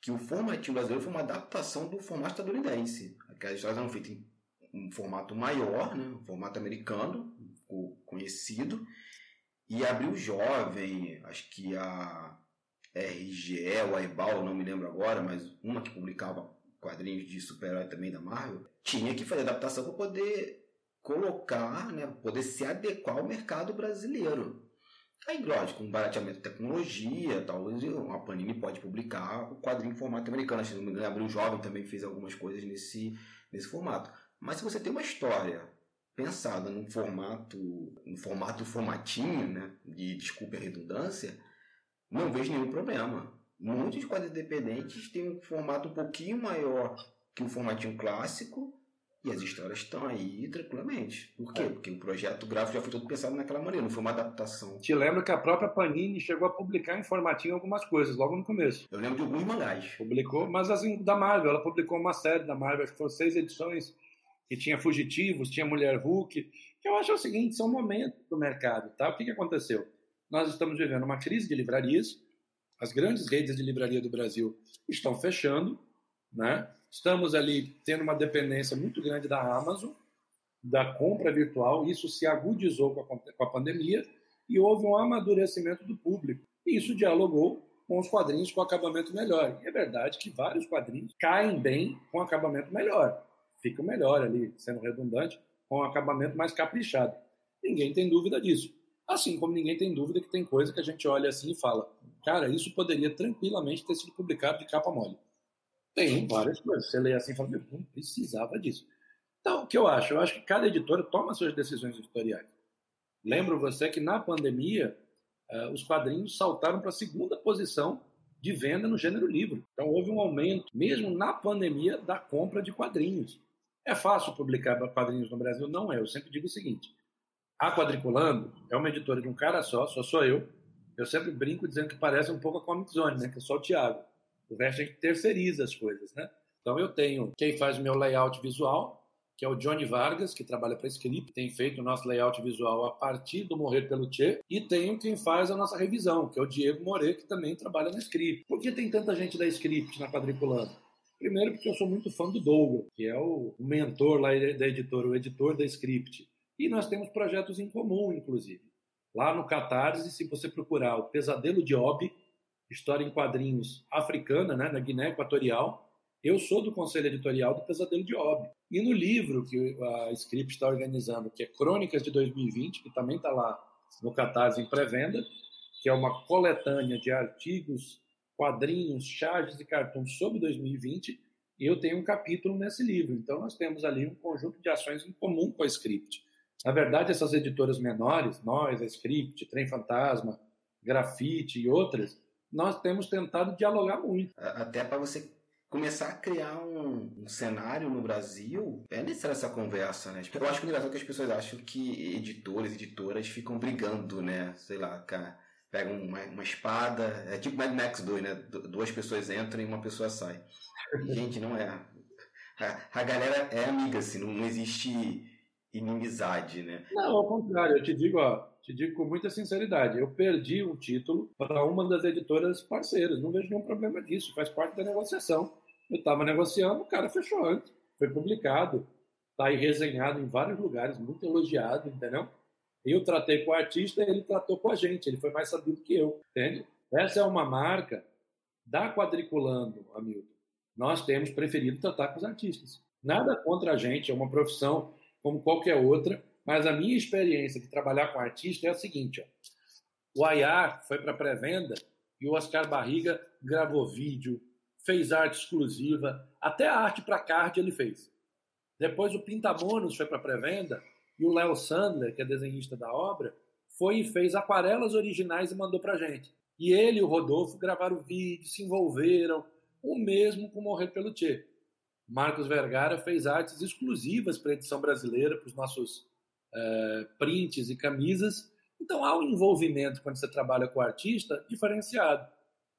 que o formatinho brasileiro foi uma adaptação do formato estadunidense. Aquelas histórias eram feitas em um formato maior, né, um formato americano, conhecido, e abriu jovem, acho que a RGE, o Aibal, não me lembro agora, mas uma que publicava quadrinhos de super-herói também da Marvel, tinha que fazer adaptação para poder colocar, né, poder se adequar ao mercado brasileiro. Aí, lógico, um barateamento de tecnologia, talvez a Panini pode publicar o quadrinho em formato americano. Me engano, Abril Jovem também fez algumas coisas nesse, nesse formato. Mas se você tem uma história pensada num formato, no formato formatinho, né, de desculpe a redundância, não vejo nenhum problema. Muitos quadrinhos independentes têm um formato um pouquinho maior que o formatinho clássico e as histórias estão aí tranquilamente. Por quê? Porque o projeto gráfico já foi todo pensado naquela maneira, não foi uma adaptação. Te lembro que a própria Panini chegou a publicar em formatinho algumas coisas, logo no começo. Eu lembro de alguns mangás. Publicou, mas assim, da Marvel, ela publicou uma série da Marvel, acho que foram seis edições, que tinha Fugitivos, tinha Mulher Hulk, eu acho o seguinte, são momentos do mercado, tá? O que, que aconteceu? Nós estamos vivendo uma crise de livrarias, as grandes redes de livraria do Brasil estão fechando, né? Estamos ali tendo uma dependência muito grande da Amazon, da compra virtual. Isso se agudizou com a pandemia e houve um amadurecimento do público. E isso dialogou com os quadrinhos com acabamento melhor. E é verdade que vários quadrinhos caem bem com acabamento melhor. Ficam melhor ali, sendo redundante, com acabamento mais caprichado. Ninguém tem dúvida disso. Assim como ninguém tem dúvida que tem coisa que a gente olha assim e fala: cara, isso poderia tranquilamente ter sido publicado de capa mole. Tem várias coisas. Você lê assim e fala, não precisava disso. Então, o que eu acho? Eu acho que cada editora toma suas decisões editoriais. Lembro você que na pandemia, uh, os quadrinhos saltaram para a segunda posição de venda no gênero livro. Então, houve um aumento, mesmo na pandemia, da compra de quadrinhos. É fácil publicar quadrinhos no Brasil? Não é. Eu sempre digo o seguinte: a Quadriculando é uma editora de um cara só, só sou eu. Eu sempre brinco dizendo que parece um pouco a Comic Zone, né? que é só o Thiago. O resto a gente terceiriza as coisas, né? Então eu tenho quem faz meu layout visual, que é o Johnny Vargas, que trabalha para Script, tem feito o nosso layout visual a partir do Morrer pelo Tchê, e tenho quem faz a nossa revisão, que é o Diego More, que também trabalha na Script. Por que tem tanta gente da Script na quadriculando? Primeiro porque eu sou muito fã do Douglas, que é o mentor lá da editora, o editor da Script. E nós temos projetos em comum, inclusive. Lá no Catarse, se você procurar o Pesadelo de Obi, história em quadrinhos africana, né, na Guiné Equatorial. Eu sou do conselho editorial do Pesadelo de Ob. E no livro que a Script está organizando, que é Crônicas de 2020, que também está lá no Catarse em pré-venda, que é uma coletânea de artigos, quadrinhos, charges e cartões sobre 2020, e eu tenho um capítulo nesse livro. Então nós temos ali um conjunto de ações em comum com a Script. Na verdade, essas editoras menores, nós, a Script, Trem Fantasma, Grafite e outras, nós temos tentado dialogar muito. Até para você começar a criar um, um, cenário no Brasil, é necessária essa conversa, né? Tipo, eu acho que o engraçado é que as pessoas acham que editores, editoras ficam brigando, né? Sei lá, cara, pegam uma, uma espada, é tipo Mad Max 2, né? Duas pessoas entram e uma pessoa sai. Gente, não é. A, a galera é amiga, assim, não, não existe inimizade, né? Não, ao contrário, eu te digo, ó, te digo com muita sinceridade, eu perdi um título para uma das editoras parceiras, não vejo nenhum problema disso, faz parte da negociação. Eu estava negociando, o cara fechou antes, foi publicado, está aí resenhado em vários lugares, muito elogiado, entendeu? Eu tratei com o artista, ele tratou com a gente, ele foi mais sabido que eu, entende? Essa é uma marca da Quadriculando, Hamilton. Nós temos preferido tratar com os artistas. Nada contra a gente, é uma profissão como qualquer outra, mas a minha experiência de trabalhar com artista é a seguinte: ó. o Ayar foi para pré-venda e o Oscar Barriga gravou vídeo, fez arte exclusiva, até a arte para card ele fez. Depois o Pintamonos foi para pré-venda e o Léo Sandler, que é desenhista da obra, foi e fez aquarelas originais e mandou para gente. E ele e o Rodolfo gravaram vídeo, se envolveram, o mesmo com Morrer pelo Tchê. Marcos Vergara fez artes exclusivas para a edição brasileira, para os nossos é, prints e camisas. Então há um envolvimento quando você trabalha com o artista diferenciado.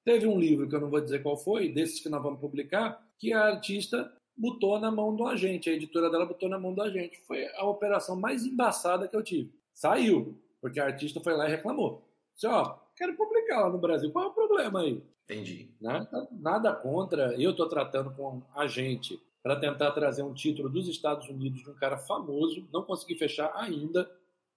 Teve um livro, que eu não vou dizer qual foi, desses que nós vamos publicar, que a artista botou na mão do agente, a editora dela botou na mão do agente. Foi a operação mais embaçada que eu tive. Saiu, porque a artista foi lá e reclamou. Disse, ó, quero publicar lá no Brasil, qual é o problema aí? Entendi. Nada, nada contra, eu estou tratando com agente para tentar trazer um título dos Estados Unidos de um cara famoso, não consegui fechar ainda,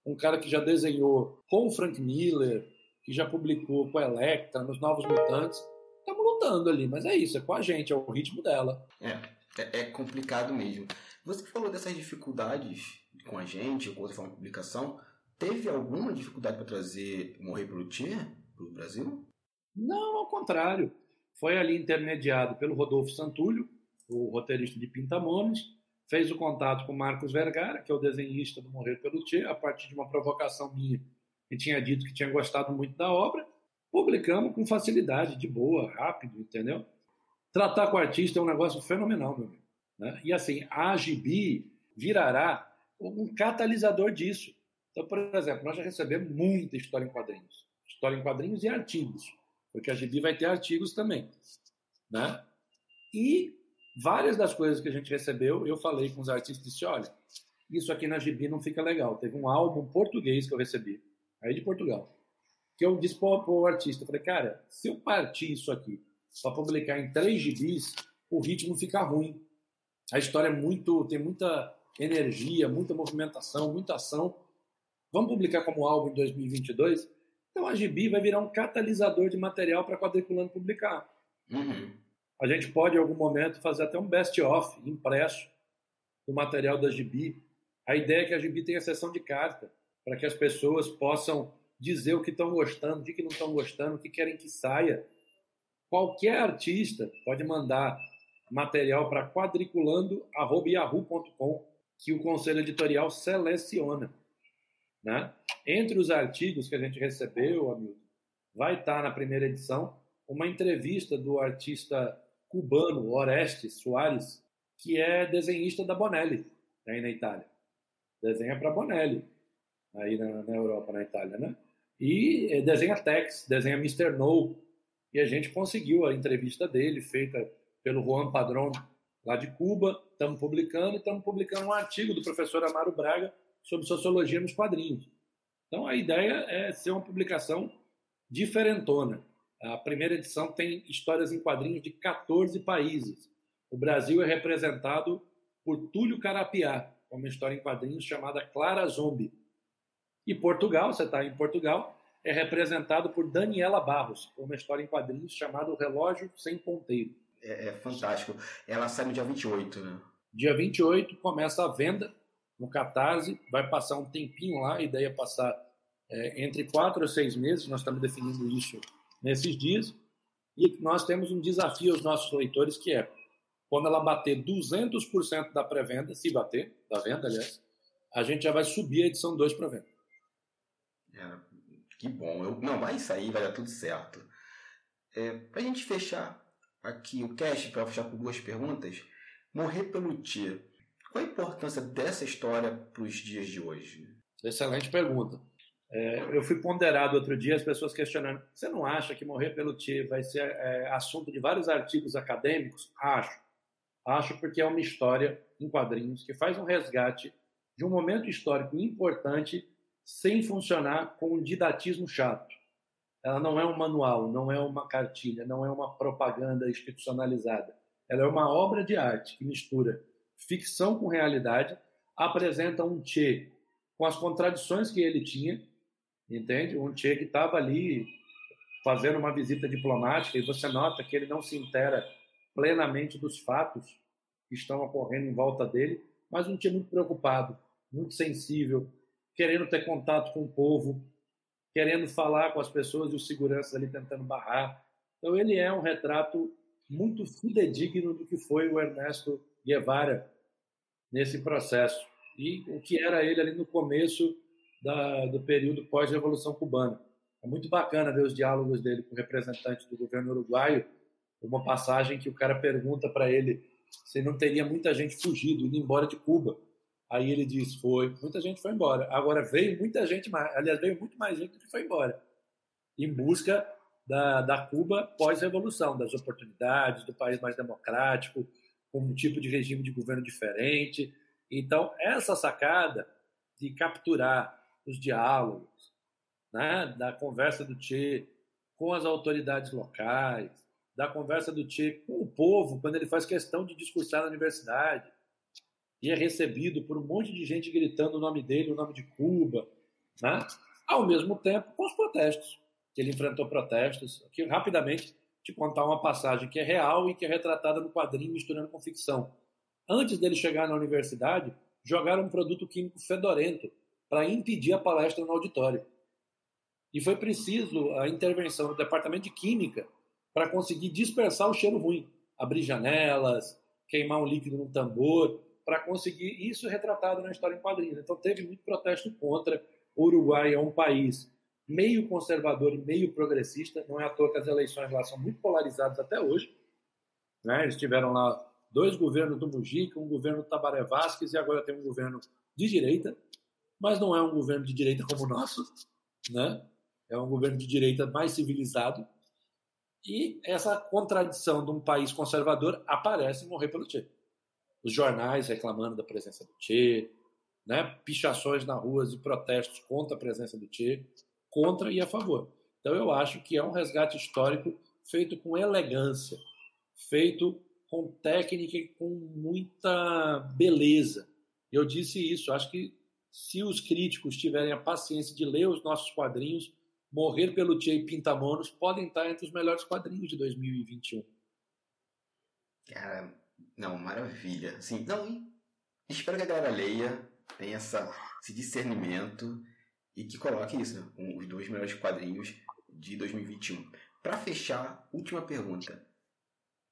um cara que já desenhou com o Frank Miller, que já publicou com a Electra, nos Novos Mutantes. Estamos lutando ali, mas é isso, é com a gente, é o ritmo dela. É, é, é complicado mesmo. Você falou dessas dificuldades com a gente, com outra forma de publicação. Teve alguma dificuldade para trazer Morrer pelo Tchê para o Brasil? Não, ao contrário. Foi ali intermediado pelo Rodolfo Santulho, o roteirista de Pintamones, fez o contato com Marcos Vergara, que é o desenhista do Morrer pelo Tchê, a partir de uma provocação minha que tinha dito que tinha gostado muito da obra, publicamos com facilidade, de boa, rápido, entendeu? Tratar com o artista é um negócio fenomenal, meu amigo. Né? E assim, a Gibi virará um catalisador disso. Então, por exemplo, nós já recebemos muita história em quadrinhos. História em quadrinhos e artigos. Porque a Gibi vai ter artigos também. Né? E várias das coisas que a gente recebeu, eu falei com os artistas e disse, olha, isso aqui na Gibi não fica legal. Teve um álbum português que eu recebi aí de Portugal. Que eu disse para o artista, falei, cara, se eu partir isso aqui para publicar em três gibis, o ritmo fica ruim. A história é muito, tem muita energia, muita movimentação, muita ação. Vamos publicar como álbum em 2022? Então a gibi vai virar um catalisador de material para quadriculando publicar. Uhum. A gente pode, em algum momento, fazer até um best-of impresso do material da gibi. A ideia é que a gibi tenha sessão de carta para que as pessoas possam dizer o que estão gostando, o que não estão gostando, o que querem que saia. Qualquer artista pode mandar material para quadriculando.yahoo.com que o conselho editorial seleciona. Né? Entre os artigos que a gente recebeu, vai estar na primeira edição uma entrevista do artista cubano Orestes Soares, que é desenhista da Bonelli, aí na Itália. Desenha para Bonelli aí na, na, Europa, na Itália, né? E eh, desenha Tex, desenha Mr. No, e a gente conseguiu a entrevista dele, feita pelo Juan Padrón, lá de Cuba, estamos publicando, e estamos publicando um artigo do professor Amaro Braga sobre sociologia nos quadrinhos. Então a ideia é ser uma publicação diferentona. A primeira edição tem histórias em quadrinhos de 14 países. O Brasil é representado por Túlio Carapiá, uma história em quadrinhos chamada Clara Zombie. E Portugal, você está em Portugal, é representado por Daniela Barros, uma história em quadrinhos chamada O Relógio Sem Ponteiro. É, é, fantástico. Ela sai no dia 28, né? Dia 28 começa a venda no Catarse, vai passar um tempinho lá, a ideia é passar é, entre quatro ou seis meses, nós estamos definindo isso nesses dias, e nós temos um desafio aos nossos leitores que é, quando ela bater 200% da pré-venda, se bater, da venda, aliás, a gente já vai subir a edição 2 para venda. É, que bom. Eu, não, vai sair, vai dar tudo certo. É, para a gente fechar aqui o cast, para fechar com duas perguntas, morrer pelo tia. Qual a importância dessa história para os dias de hoje? Excelente pergunta. É, eu fui ponderado outro dia, as pessoas questionando: você não acha que morrer pelo tia vai ser é, assunto de vários artigos acadêmicos? Acho. Acho porque é uma história em quadrinhos que faz um resgate de um momento histórico importante sem funcionar com um didatismo chato. Ela não é um manual, não é uma cartilha, não é uma propaganda institucionalizada. Ela é uma obra de arte que mistura ficção com realidade, apresenta um Che com as contradições que ele tinha, entende? Um Che que estava ali fazendo uma visita diplomática e você nota que ele não se intera plenamente dos fatos que estão ocorrendo em volta dele, mas um Che muito preocupado, muito sensível, querendo ter contato com o povo, querendo falar com as pessoas e os seguranças ali tentando barrar. Então ele é um retrato muito fidedigno do que foi o Ernesto Guevara nesse processo e o que era ele ali no começo da, do período pós-revolução cubana. É muito bacana ver os diálogos dele com representantes do governo uruguaio. Uma passagem que o cara pergunta para ele se não teria muita gente fugido, indo embora de Cuba. Aí ele diz: foi, muita gente foi embora. Agora veio muita gente mais, aliás, veio muito mais gente que foi embora, em busca da, da Cuba pós-revolução, das oportunidades, do país mais democrático, com um tipo de regime de governo diferente. Então, essa sacada de capturar os diálogos, né, da conversa do Che com as autoridades locais, da conversa do Che com o povo, quando ele faz questão de discursar na universidade, e é recebido por um monte de gente gritando o nome dele, o nome de Cuba, né? ao mesmo tempo com os protestos, ele enfrentou protestos, que rapidamente te contar uma passagem que é real e que é retratada no quadrinho misturando com ficção. Antes dele chegar na universidade, jogaram um produto químico fedorento para impedir a palestra no auditório. E foi preciso a intervenção do departamento de química para conseguir dispersar o cheiro ruim, abrir janelas, queimar um líquido no tambor, para conseguir isso retratado na história em quadrinhos. Então teve muito protesto contra. O Uruguai é um país meio conservador e meio progressista. Não é à toa que as eleições lá são muito polarizadas até hoje. Né? Eles tiveram lá dois governos do Mujica, um governo do Tabaré Vázquez e agora tem um governo de direita, mas não é um governo de direita como o nosso, né? É um governo de direita mais civilizado. E essa contradição de um país conservador aparece Morrer pelo Che. Os jornais reclamando da presença do Che, né? pichações na ruas e protestos contra a presença do Che, contra e a favor. Então eu acho que é um resgate histórico feito com elegância, feito com técnica e com muita beleza. Eu disse isso, acho que se os críticos tiverem a paciência de ler os nossos quadrinhos, Morrer pelo Che e Pintamonos podem estar entre os melhores quadrinhos de 2021. Cara, não, maravilha. Assim, não, espero que a galera leia, tenha essa, esse discernimento e que coloque isso, né, os dois melhores quadrinhos de 2021. Para fechar, última pergunta.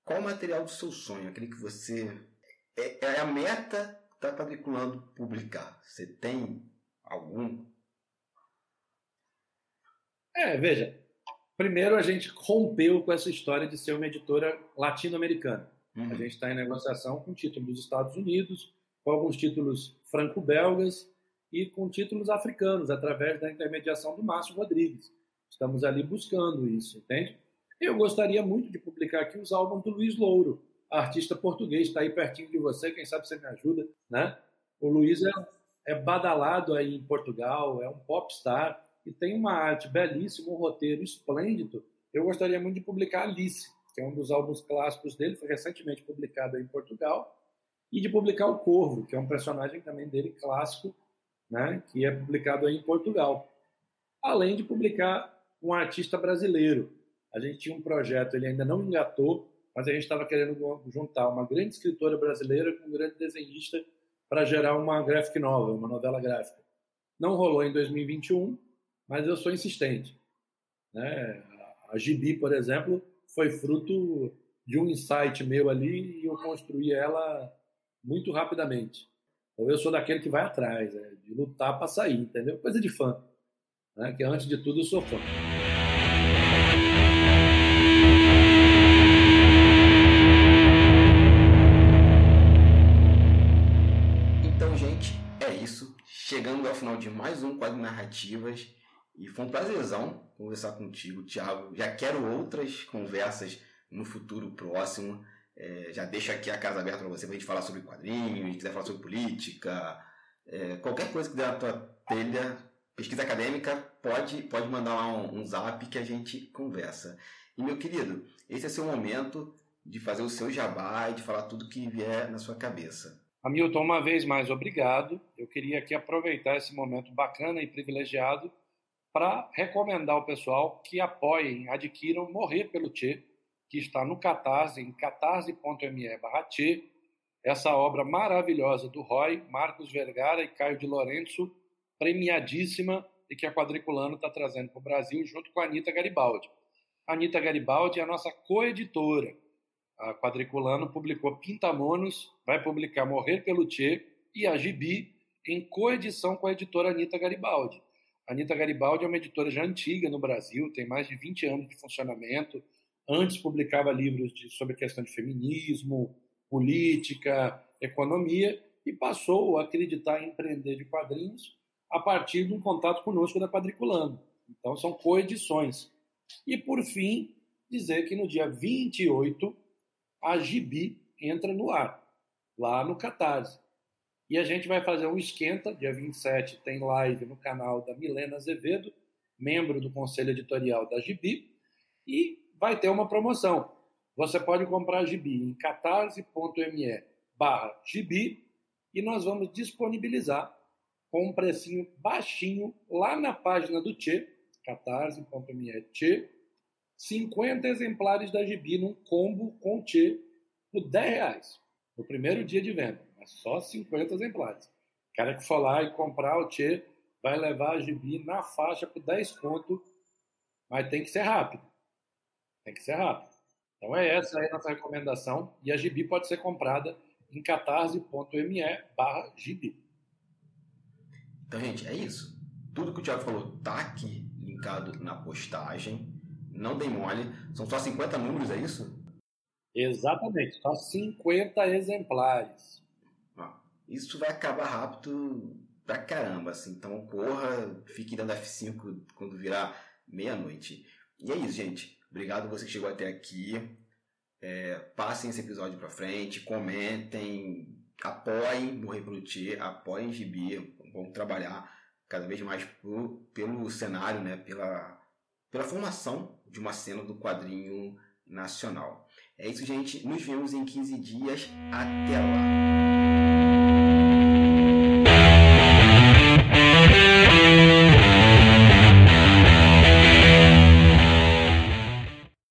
Qual o material do seu sonho? Aquele que você. É, é a meta que está quadriculando publicar. Você tem algum? É, veja. Primeiro, a gente rompeu com essa história de ser uma editora latino-americana. Uhum. A gente está em negociação com títulos dos Estados Unidos, com alguns títulos franco-belgas e com títulos africanos, através da intermediação do Márcio Rodrigues. Estamos ali buscando isso, entende? Eu gostaria muito de publicar aqui os álbuns do Luiz Louro, artista português, está aí pertinho de você, quem sabe você me ajuda, né? O Luiz é, é badalado aí em Portugal, é um popstar e tem uma arte belíssima, um roteiro esplêndido. Eu gostaria muito de publicar Alice, que é um dos álbuns clássicos dele, foi recentemente publicado em Portugal, e de publicar O Corvo, que é um personagem também dele clássico, né, que é publicado aí em Portugal. Além de publicar um artista brasileiro, a gente tinha um projeto, ele ainda não engatou, mas a gente estava querendo juntar uma grande escritora brasileira com um grande desenhista para gerar uma graphic novel, uma novela gráfica. Não rolou em 2021, mas eu sou insistente. Né? A Gibi, por exemplo, foi fruto de um insight meu ali e eu construí ela muito rapidamente. Então eu sou daquele que vai atrás, é, de lutar para sair, entendeu? Coisa de fã. Né? Que antes de tudo eu sou fã. chegando ao final de mais um quadro narrativas e foi um prazerzão conversar contigo, Thiago. Já quero outras conversas no futuro próximo. É, já deixo aqui a casa aberta para você para a gente falar sobre quadrinhos, quiser falar sobre política, é, qualquer coisa que der na tua telha, pesquisa acadêmica, pode, pode mandar lá um, um zap que a gente conversa. E meu querido, esse é seu momento de fazer o seu jabá e de falar tudo que vier na sua cabeça. Hamilton, uma vez mais, obrigado. Eu queria aqui aproveitar esse momento bacana e privilegiado para recomendar ao pessoal que apoiem, adquiram Morrer pelo Tchê, que está no Catarse, em catarse.me barra essa obra maravilhosa do Roy, Marcos Vergara e Caio de Lourenço, premiadíssima e que a Quadriculano está trazendo para o Brasil junto com a Anitta Garibaldi. A Anitta Garibaldi é a nossa coeditora a Quadriculano publicou Pintamonos, vai publicar Morrer pelo Tchê e a Gibi em coedição com a editora Anitta Garibaldi. A Anitta Garibaldi é uma editora já antiga no Brasil, tem mais de 20 anos de funcionamento. Antes publicava livros de, sobre questão de feminismo, política, economia e passou a acreditar em empreender de quadrinhos a partir de um contato conosco da Quadriculano. Então são coedições. E, por fim, dizer que no dia 28, a Gibi entra no ar, lá no Catarse. E a gente vai fazer um esquenta, dia 27 tem live no canal da Milena Azevedo, membro do conselho editorial da Gibi, e vai ter uma promoção. Você pode comprar a Gibi em catarse.me barra Gibi e nós vamos disponibilizar com um precinho baixinho lá na página do Tchê, catarse.me Tchê, 50 exemplares da Gibi num combo com Tchê por 10 reais, no primeiro dia de venda, só 50 exemplares. O cara que for lá e comprar o Tchê vai levar a Gibi na faixa por 10 conto, mas tem que ser rápido. Tem que ser rápido. Então é essa aí a nossa recomendação. E a Gibi pode ser comprada em catarse.me barra Gibi. Então, gente, é isso. Tudo que o Thiago falou tá aqui linkado na postagem. Não dei mole. São só 50 números, é isso? Exatamente. Só 50 exemplares. Isso vai acabar rápido pra caramba, assim. Então corra, fique dando F5 quando virar meia-noite. E é isso, gente. Obrigado você que chegou até aqui. É, passem esse episódio pra frente, comentem, apoiem Morrer pelo Tchê, apoiem Gibi, vamos trabalhar cada vez mais por, pelo cenário, né, pela, pela formação de uma cena do quadrinho nacional. É isso, gente. Nos vemos em 15 dias. Até lá!